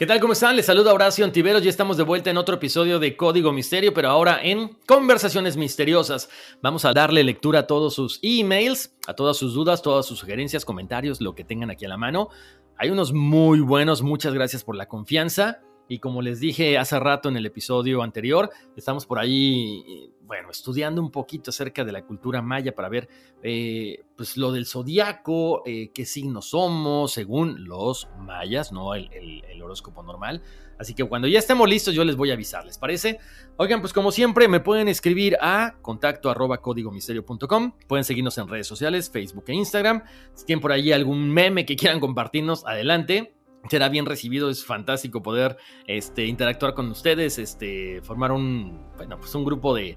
¿Qué tal? ¿Cómo están? Les saluda Horacio Antiveros. Ya estamos de vuelta en otro episodio de Código Misterio, pero ahora en Conversaciones Misteriosas. Vamos a darle lectura a todos sus emails, a todas sus dudas, todas sus sugerencias, comentarios, lo que tengan aquí a la mano. Hay unos muy buenos. Muchas gracias por la confianza. Y como les dije hace rato en el episodio anterior, estamos por ahí, bueno, estudiando un poquito acerca de la cultura maya para ver, eh, pues lo del zodiaco, eh, qué signos somos, según los mayas, no el, horóscopo normal. Así que cuando ya estemos listos, yo les voy a avisar, ¿les parece? Oigan, pues como siempre, me pueden escribir a contacto arroba códigomisterio.com. Pueden seguirnos en redes sociales, Facebook e Instagram. Si tienen por ahí algún meme que quieran compartirnos, adelante será bien recibido, es fantástico poder este, interactuar con ustedes, este, formar un, bueno, pues un grupo de,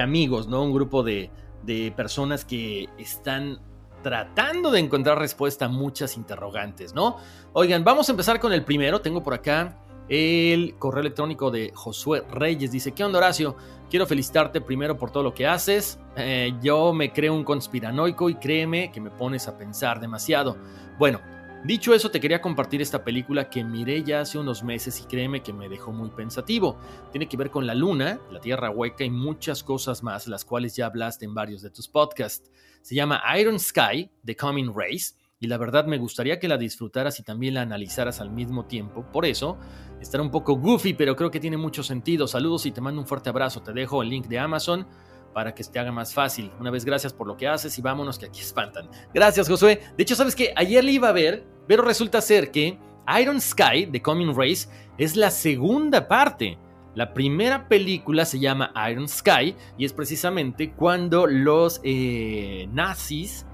amigos, ¿no? Un grupo de, de, personas que están tratando de encontrar respuesta a muchas interrogantes, ¿no? Oigan, vamos a empezar con el primero, tengo por acá el correo electrónico de Josué Reyes, dice, ¿qué onda Horacio? Quiero felicitarte primero por todo lo que haces, eh, yo me creo un conspiranoico y créeme que me pones a pensar demasiado. Bueno, Dicho eso, te quería compartir esta película que miré ya hace unos meses y créeme que me dejó muy pensativo. Tiene que ver con la luna, la tierra hueca y muchas cosas más, las cuales ya hablaste en varios de tus podcasts. Se llama Iron Sky, The Coming Race, y la verdad me gustaría que la disfrutaras y también la analizaras al mismo tiempo. Por eso, estará un poco goofy, pero creo que tiene mucho sentido. Saludos y te mando un fuerte abrazo. Te dejo el link de Amazon para que te haga más fácil. Una vez gracias por lo que haces y vámonos que aquí espantan. Gracias, Josué. De hecho, ¿sabes que Ayer le iba a ver, pero resulta ser que Iron Sky, The Coming Race, es la segunda parte. La primera película se llama Iron Sky y es precisamente cuando los eh, nazis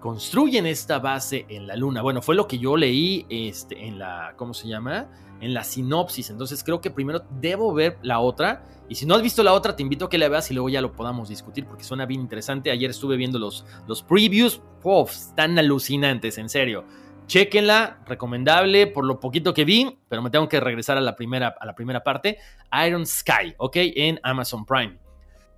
construyen esta base en la luna. Bueno, fue lo que yo leí este, en la, ¿cómo se llama? En la sinopsis. Entonces creo que primero debo ver la otra. Y si no has visto la otra, te invito a que la veas y luego ya lo podamos discutir porque suena bien interesante. Ayer estuve viendo los, los previews. Uf, están alucinantes, en serio. Chequenla, recomendable por lo poquito que vi, pero me tengo que regresar a la primera, a la primera parte. Iron Sky, ¿ok? En Amazon Prime.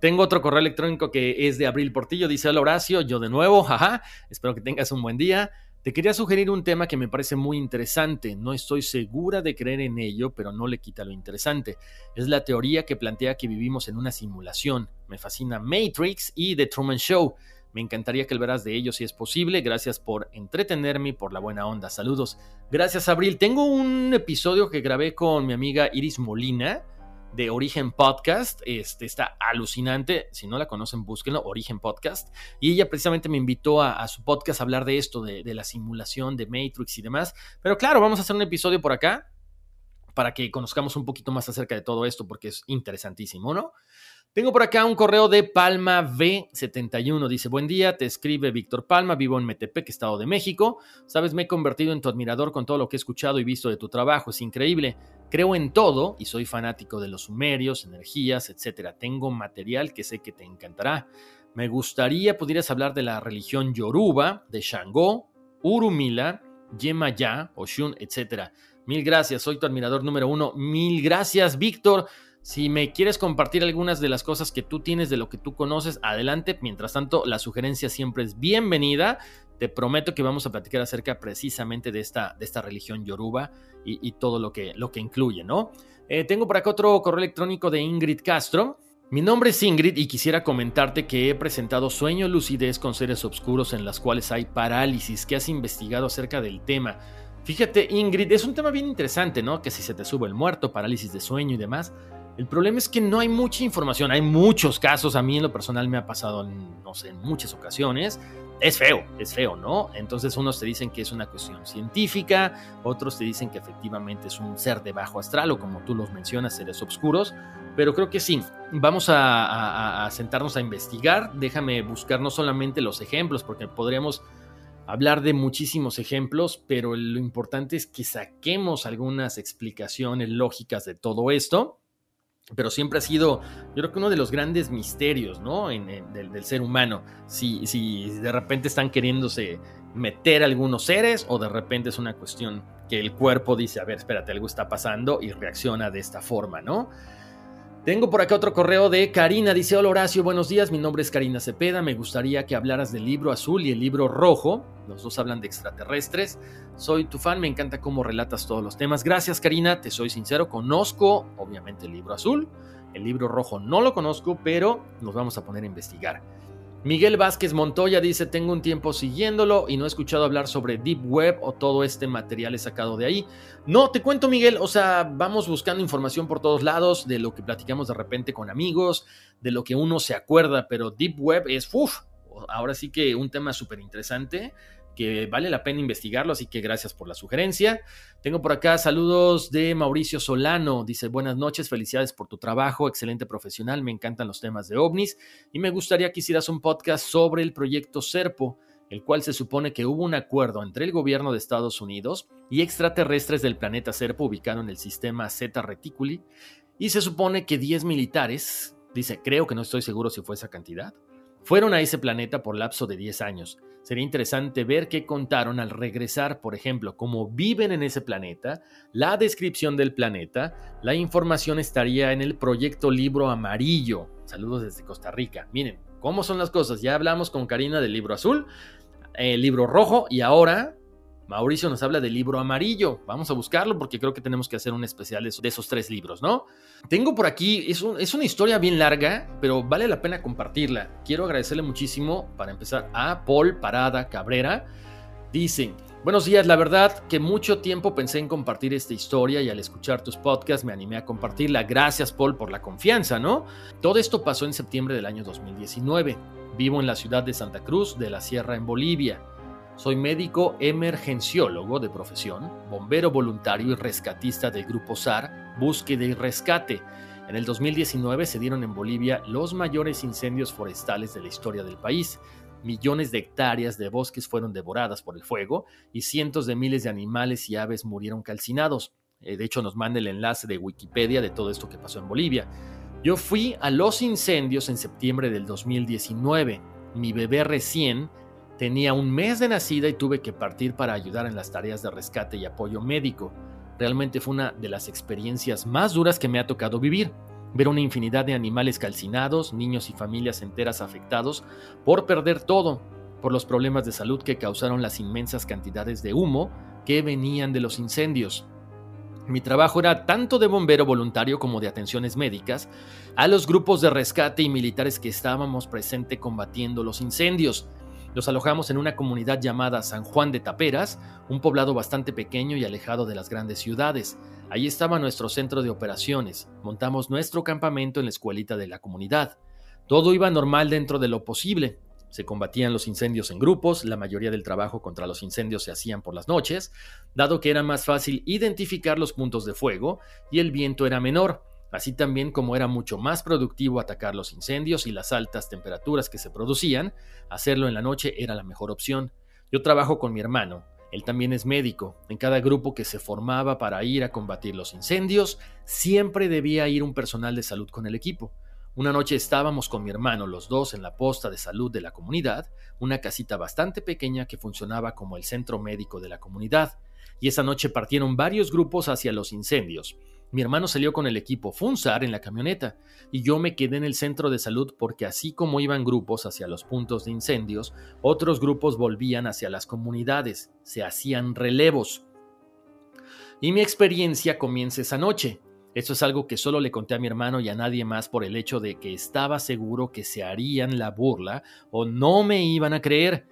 Tengo otro correo electrónico que es de Abril Portillo. Dice: Hola Horacio, yo de nuevo, jaja. Espero que tengas un buen día. Te quería sugerir un tema que me parece muy interesante. No estoy segura de creer en ello, pero no le quita lo interesante. Es la teoría que plantea que vivimos en una simulación. Me fascina Matrix y The Truman Show. Me encantaría que el verás de ello si es posible. Gracias por entretenerme y por la buena onda. Saludos. Gracias, Abril. Tengo un episodio que grabé con mi amiga Iris Molina de Origen Podcast. Este está alucinante. Si no la conocen, búsquenlo, Origen Podcast. Y ella precisamente me invitó a, su podcast a hablar de esto, de, de, la simulación de Matrix y demás. Pero claro, vamos a hacer un episodio por acá para que conozcamos un poquito más acerca de todo esto, porque es interesantísimo, ¿no? Tengo por acá un correo de Palma V71. Dice, buen día, te escribe Víctor Palma, vivo en Metepec, Estado de México. Sabes, me he convertido en tu admirador con todo lo que he escuchado y visto de tu trabajo. Es increíble. Creo en todo y soy fanático de los sumerios, energías, etc. Tengo material que sé que te encantará. Me gustaría pudieras hablar de la religión Yoruba, de Shango, Urumila, Yemaya, Oshun, etc. Mil gracias, soy tu admirador número uno. Mil gracias, Víctor. Si me quieres compartir algunas de las cosas que tú tienes, de lo que tú conoces, adelante. Mientras tanto, la sugerencia siempre es bienvenida. Te prometo que vamos a platicar acerca precisamente de esta, de esta religión yoruba y, todo lo que, lo que incluye, ¿no? Eh, tengo por acá otro correo electrónico de Ingrid Castro. Mi nombre es Ingrid y quisiera comentarte que he presentado Sueño Lucidez con seres oscuros en las cuales hay parálisis, que has investigado acerca del tema. Fíjate, Ingrid, es un tema bien interesante, ¿no? Que si se te sube el muerto, parálisis de sueño y demás. El problema es que no hay mucha información, hay muchos casos, a mí en lo personal me ha pasado, no sé, en muchas ocasiones. Es feo, es feo, ¿no? Entonces unos te dicen que es una cuestión científica, otros te dicen que efectivamente es un ser de bajo astral o como tú los mencionas, seres oscuros, pero creo que sí, vamos a, a sentarnos a investigar, déjame buscar no solamente los ejemplos, porque podríamos hablar de muchísimos ejemplos, pero lo importante es que saquemos algunas explicaciones lógicas de todo esto pero siempre ha sido, yo creo que uno de los grandes misterios, ¿no? del, ser humano. Si, si de repente están queriéndose meter algunos seres o de repente es una cuestión que el cuerpo dice, a ver, espérate, algo está pasando y reacciona de esta forma, ¿no? Tengo por acá otro correo de Karina. Dice: Hola Horacio, buenos días. Mi nombre es Karina Cepeda. Me gustaría que hablaras del libro azul y el libro rojo. Los dos hablan de extraterrestres. Soy tu fan, me encanta cómo relatas todos los temas. Gracias, Karina. Te soy sincero, conozco obviamente el libro azul. El libro rojo no lo conozco, pero nos vamos a poner a investigar. Miguel Vázquez Montoya dice, tengo un tiempo siguiéndolo y no he escuchado hablar sobre Deep Web o todo este material es sacado de ahí. No, te cuento Miguel, o sea, vamos buscando información por todos lados de lo que platicamos de repente con amigos, de lo que uno se acuerda, pero Deep Web es, uff, ahora sí que un tema súper interesante que vale la pena investigarlo, así que gracias por la sugerencia. Tengo por acá saludos de Mauricio Solano, dice buenas noches, felicidades por tu trabajo, excelente profesional, me encantan los temas de ovnis y me gustaría que hicieras un podcast sobre el proyecto Serpo, el cual se supone que hubo un acuerdo entre el gobierno de Estados Unidos y extraterrestres del planeta Serpo ubicado en el sistema Zeta Reticuli, y se supone que 10 militares, dice, creo que no estoy seguro si fue esa cantidad, fueron a ese planeta por lapso de 10 años. Sería interesante ver qué contaron al regresar, por ejemplo, cómo viven en ese planeta, la descripción del planeta, la información estaría en el proyecto Libro Amarillo. Saludos desde Costa Rica. Miren, ¿cómo son las cosas? Ya hablamos con Karina del libro azul, el libro rojo y ahora Mauricio nos habla del libro amarillo. Vamos a buscarlo porque creo que tenemos que hacer un especial de esos, tres libros, ¿no? Tengo por aquí, es, una historia bien larga, pero vale la pena compartirla. Quiero agradecerle muchísimo, para empezar, a Paul Parada Cabrera. Dice, buenos días, la verdad que mucho tiempo pensé en compartir esta historia y al escuchar tus podcasts me animé a compartirla. Gracias, Paul, por la confianza, ¿no? Todo esto pasó en septiembre del año 2019. Vivo en la ciudad de Santa Cruz de la Sierra en Bolivia. Soy médico emergenciólogo de profesión, bombero voluntario y rescatista del Grupo SAR, Búsqueda y Rescate. En el 2019 se dieron en Bolivia los mayores incendios forestales de la historia del país. Millones de hectáreas de bosques fueron devoradas por el fuego y cientos de miles de animales y aves murieron calcinados. Eh, de hecho, nos manda el enlace de Wikipedia de todo esto que pasó en Bolivia. Yo fui a los incendios en septiembre del 2019. Mi bebé recién Tenía un mes de nacida y tuve que partir para ayudar en las tareas de rescate y apoyo médico. Realmente fue una de las experiencias más duras que me ha tocado vivir. Ver una infinidad de animales calcinados, niños y familias enteras afectados por perder todo, por los problemas de salud que causaron las inmensas cantidades de humo que venían de los incendios. Mi trabajo era tanto de bombero voluntario como de atenciones médicas a los grupos de rescate y militares que estábamos presentes combatiendo los incendios. Nos alojamos en una comunidad llamada San Juan de Taperas, un poblado bastante pequeño y alejado de las grandes ciudades. Allí estaba nuestro centro de operaciones. Montamos nuestro campamento en la escuelita de la comunidad. Todo iba normal dentro de lo posible. Se combatían los incendios en grupos, la mayoría del trabajo contra los incendios se hacían por las noches, dado que era más fácil identificar los puntos de fuego y el viento era menor así también como era mucho más productivo atacar los incendios y las altas temperaturas que se producían, hacerlo en la noche era la mejor opción. Yo trabajo con mi hermano, él también es médico. En cada grupo que se formaba para ir a combatir los incendios, siempre debía ir un personal de salud con el equipo. Una noche estábamos con mi hermano los dos en la posta de salud de la comunidad, una casita bastante pequeña que funcionaba como el centro médico de la comunidad, y esa noche partieron varios grupos hacia los incendios. Mi hermano salió con el equipo FUNSAR en la camioneta y yo me quedé en el centro de salud porque así como iban grupos hacia los puntos de incendios, otros grupos volvían hacia las comunidades, se hacían relevos. Y mi experiencia comienza esa noche. Eso es algo que solo le conté a mi hermano y a nadie más por el hecho de que estaba seguro que se harían la burla o no me iban a creer.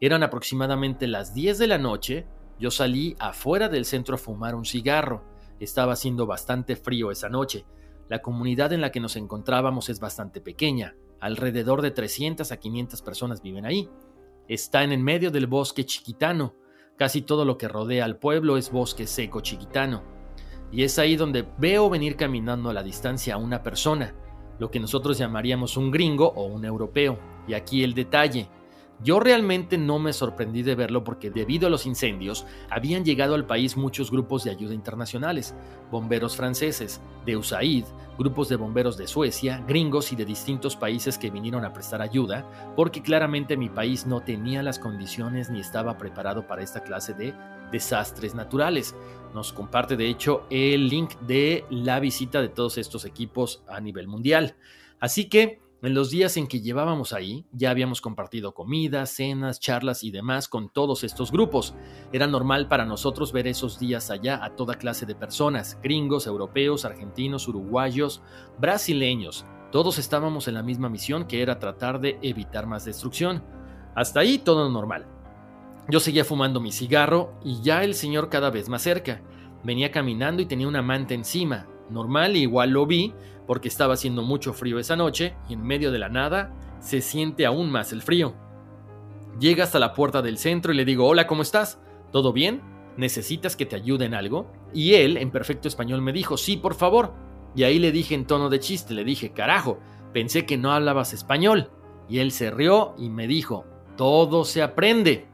Eran aproximadamente las 10 de la noche Yo salí afuera del centro a fumar un cigarro. Estaba haciendo bastante frío esa noche. La comunidad en la que nos encontrábamos es bastante pequeña. Alrededor de 300 a 500 personas viven ahí. Está en el medio del bosque chiquitano. Casi todo lo que rodea al pueblo es bosque seco chiquitano. Y es ahí donde veo venir caminando a la distancia a una persona, lo que nosotros llamaríamos un gringo o un europeo. Y aquí el detalle. Yo realmente no me sorprendí de verlo porque debido a los incendios habían llegado al país muchos grupos de ayuda internacionales, bomberos franceses, de USAID, grupos de bomberos de Suecia, gringos y de distintos países que vinieron a prestar ayuda, porque claramente mi país no tenía las condiciones ni estaba preparado para esta clase de desastres naturales. Nos comparte de hecho el link de la visita de todos estos equipos a nivel mundial. Así que en los días en que llevábamos ahí, ya habíamos compartido comidas, cenas, charlas y demás con todos estos grupos. Era normal para nosotros ver esos días allá a toda clase de personas, gringos, europeos, argentinos, uruguayos, brasileños. Todos estábamos en la misma misión que era tratar de evitar más destrucción. Hasta ahí todo normal. Yo seguía fumando mi cigarro y ya el señor cada vez más cerca. Venía caminando y tenía una manta encima. Normal, igual lo vi, porque estaba haciendo mucho frío esa noche y en medio de la nada se siente aún más el frío. Llega hasta la puerta del centro y le digo, hola, ¿cómo estás? ¿Todo bien? ¿Necesitas que te ayude en algo? Y él, en perfecto español, me dijo, sí, por favor. Y ahí le dije en tono de chiste, le dije, carajo, pensé que no hablabas español. Y él se rió y me dijo, todo se aprende.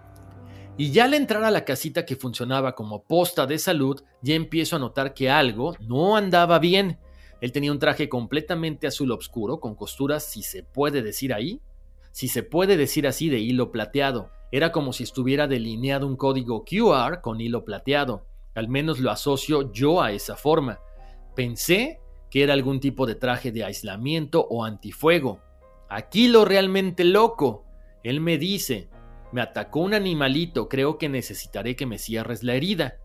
Y ya al entrar a la casita que funcionaba como posta de salud, ya empiezo a notar que algo no andaba bien. Él tenía un traje completamente azul oscuro, con costuras, si se puede decir ahí, si se puede decir así, de hilo plateado. Era como si estuviera delineado un código QR con hilo plateado. Al menos lo asocio yo a esa forma. Pensé que era algún tipo de traje de aislamiento o antifuego. Aquí lo realmente loco. Él me dice, me atacó un animalito, creo que necesitaré que me cierres la herida.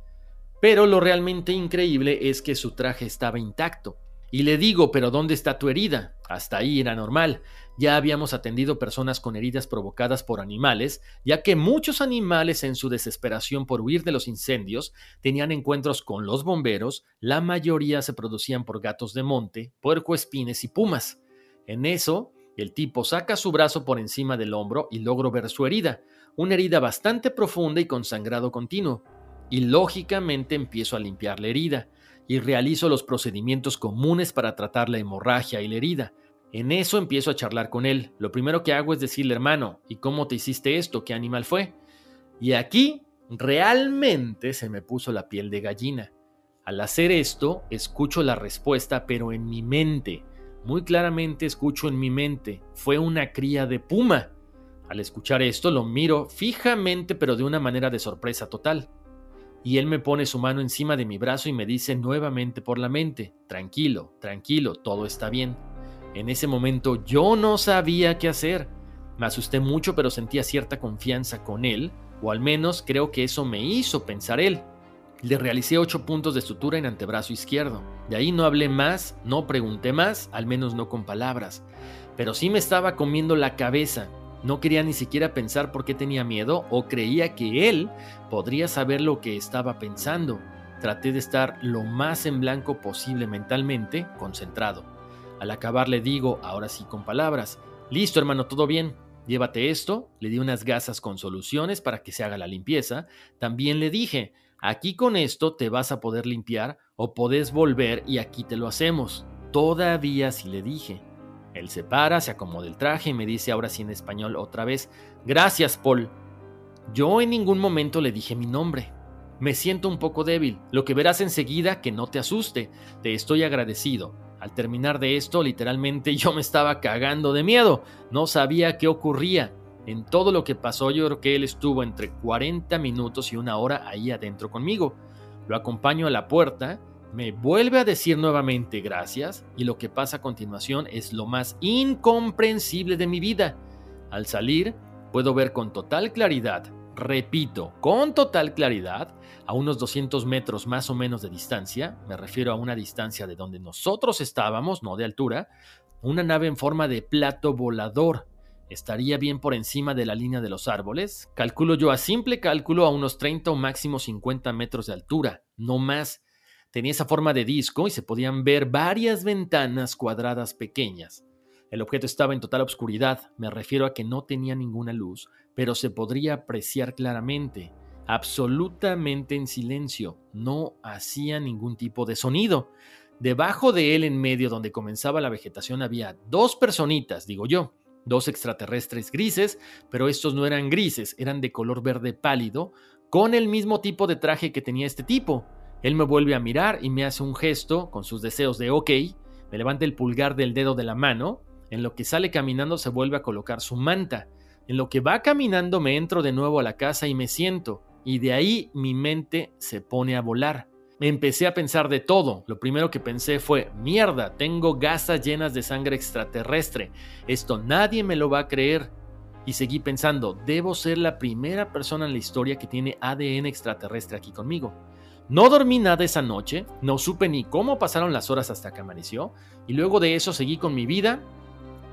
Pero lo realmente increíble es que su traje estaba intacto. Y le digo, pero ¿dónde está tu herida? Hasta ahí era normal. Ya habíamos atendido personas con heridas provocadas por animales, ya que muchos animales en su desesperación por huir de los incendios tenían encuentros con los bomberos, la mayoría se producían por gatos de monte, puercoespines y pumas. En eso, el tipo saca su brazo por encima del hombro y logro ver su herida, una herida bastante profunda y con sangrado continuo. Y lógicamente empiezo a limpiar la herida y realizo los procedimientos comunes para tratar la hemorragia y la herida. En eso empiezo a charlar con él. Lo primero que hago es decirle, hermano, ¿y cómo te hiciste esto? ¿Qué animal fue? Y aquí realmente se me puso la piel de gallina. Al hacer esto, escucho la respuesta, pero en mi mente. Muy claramente escucho en mi mente, fue una cría de puma. Al escuchar esto, lo miro fijamente, pero de una manera de sorpresa total y él me pone su mano encima de mi brazo y me dice nuevamente por la mente, tranquilo, tranquilo, todo está bien. En ese momento yo no sabía qué hacer. Me asusté mucho pero sentía cierta confianza con él, o al menos creo que eso me hizo pensar él. Le realicé ocho puntos de sutura en antebrazo izquierdo. De ahí no hablé más, no pregunté más, al menos no con palabras. Pero sí me estaba comiendo la cabeza no quería ni siquiera pensar por qué tenía miedo o creía que él podría saber lo que estaba pensando. Traté de estar lo más en blanco posible mentalmente, concentrado. Al acabar le digo, ahora sí con palabras, listo hermano, todo bien, llévate esto, le di unas gasas con soluciones para que se haga la limpieza, también le dije, aquí con esto te vas a poder limpiar o podés volver y aquí te lo hacemos. Todavía sí le dije. Él se para, se acomoda el traje y me dice ahora sí en español otra vez, gracias Paul. Yo en ningún momento le dije mi nombre. Me siento un poco débil, lo que verás enseguida que no te asuste, te estoy agradecido. Al terminar de esto, literalmente yo me estaba cagando de miedo, no sabía qué ocurría. En todo lo que pasó yo creo que él estuvo entre 40 minutos y una hora ahí adentro conmigo. Lo acompaño a la puerta me vuelve a decir nuevamente gracias y lo que pasa a continuación es lo más incomprensible de mi vida. Al salir, puedo ver con total claridad, repito, con total claridad, a unos 200 metros más o menos de distancia, me refiero a una distancia de donde nosotros estábamos, no de altura, una nave en forma de plato volador. estaría bien por encima de la línea de los árboles. Calculo yo a simple cálculo a unos 30 o máximo 50 metros de altura, no más. Tenía esa forma de disco y se podían ver varias ventanas cuadradas pequeñas. El objeto estaba en total oscuridad, me refiero a que no tenía ninguna luz, pero se podría apreciar claramente, absolutamente en silencio, no hacía ningún tipo de sonido. Debajo de él, en medio donde comenzaba la vegetación, había dos personitas, digo yo, dos extraterrestres grises, pero estos no eran grises, eran de color verde pálido, con el mismo tipo de traje que tenía este tipo. Él me vuelve a mirar y me hace un gesto con sus deseos de ok, me levanta el pulgar del dedo de la mano, en lo que sale caminando se vuelve a colocar su manta, en lo que va caminando me entro de nuevo a la casa y me siento, y de ahí mi mente se pone a volar. Me empecé a pensar de todo. Lo primero que pensé fue, mierda, tengo gasas llenas de sangre extraterrestre. Esto nadie me lo va a creer. Y seguí pensando, debo ser la primera persona en la historia que tiene ADN extraterrestre aquí conmigo. No dormí nada esa noche, no supe ni cómo pasaron las horas hasta que amaneció, y luego de eso seguí con mi vida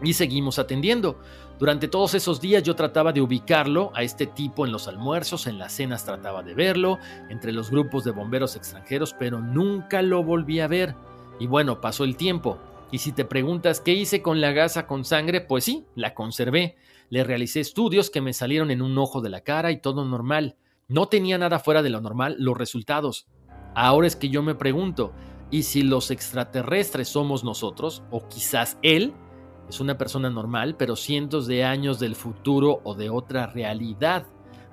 y seguimos atendiendo. Durante todos esos días yo trataba de ubicarlo a este tipo en los almuerzos, en las cenas trataba de verlo, entre los grupos de bomberos extranjeros, pero nunca lo volví a ver. Y bueno, pasó el tiempo. Y si te preguntas qué hice con la gasa con sangre, pues sí, la conservé. Le realicé estudios que me salieron en un ojo de la cara y todo normal. No tenía nada fuera de lo normal los resultados. Ahora es que yo me pregunto, ¿y si los extraterrestres somos nosotros, o quizás él? Es una persona normal, pero cientos de años del futuro o de otra realidad.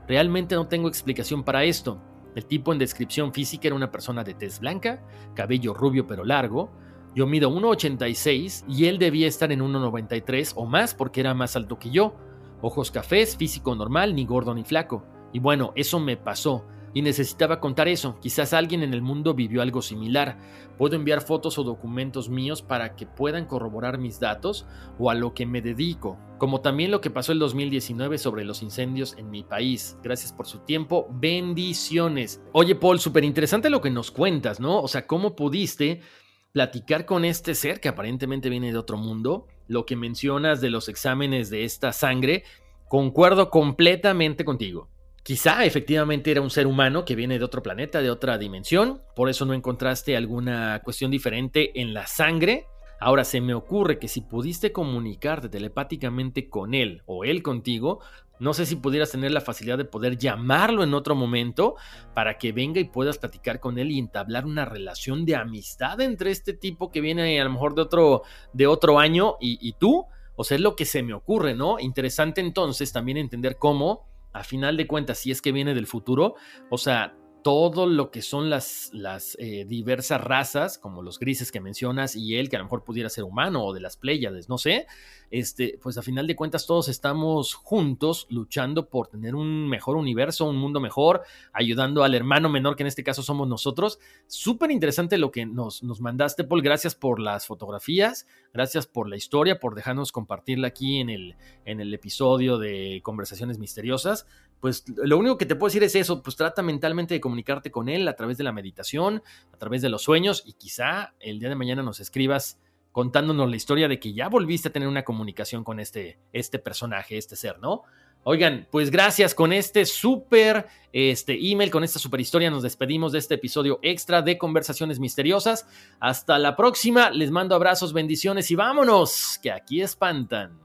Realmente no tengo explicación para esto. El tipo en descripción física era una persona de tez blanca, cabello rubio pero largo. Yo mido 1,86 y él debía estar en 1,93 o más porque era más alto que yo. Ojos cafés, físico normal, ni gordo ni flaco. Y bueno, eso me pasó y necesitaba contar eso. Quizás alguien en el mundo vivió algo similar. Puedo enviar fotos o documentos míos para que puedan corroborar mis datos o a lo que me dedico, como también lo que pasó el 2019 sobre los incendios en mi país. Gracias por su tiempo. Bendiciones. Oye, Paul, súper interesante lo que nos cuentas, ¿no? O sea, ¿cómo pudiste platicar con este ser que aparentemente viene de otro mundo? Lo que mencionas de los exámenes de esta sangre, concuerdo completamente contigo. Quizá efectivamente era un ser humano que viene de otro planeta, de otra dimensión, por eso no encontraste alguna cuestión diferente en la sangre. Ahora se me ocurre que si pudiste comunicarte telepáticamente con él o él contigo, no sé si pudieras tener la facilidad de poder llamarlo en otro momento para que venga y puedas platicar con él y entablar una relación de amistad entre este tipo que viene a lo mejor de otro, de otro año y, y tú. O sea, es lo que se me ocurre, ¿no? Interesante entonces también entender cómo a final de cuentas, si es que viene del futuro, o sea, todo lo que son las, eh, diversas razas, como los grises que mencionas, y él que a lo mejor pudiera ser humano o de las Pléyades, no sé, este, pues a final de cuentas todos estamos juntos luchando por tener un mejor universo, un mundo mejor, ayudando al hermano menor que en este caso somos nosotros. Súper interesante lo que nos, nos mandaste, Paul. Gracias por las fotografías, gracias por la historia, por dejarnos compartirla aquí en el, en el episodio de Conversaciones Misteriosas pues lo único que te puedo decir es eso, pues trata mentalmente de comunicarte con él a través de la meditación, a través de los sueños y quizá el día de mañana nos escribas contándonos la historia de que ya volviste a tener una comunicación con este, este personaje, este ser, ¿no? Oigan, pues gracias con este súper este email, con esta super historia, nos despedimos de este episodio extra de Conversaciones Misteriosas. Hasta la próxima, les mando abrazos, bendiciones y vámonos, que aquí espantan.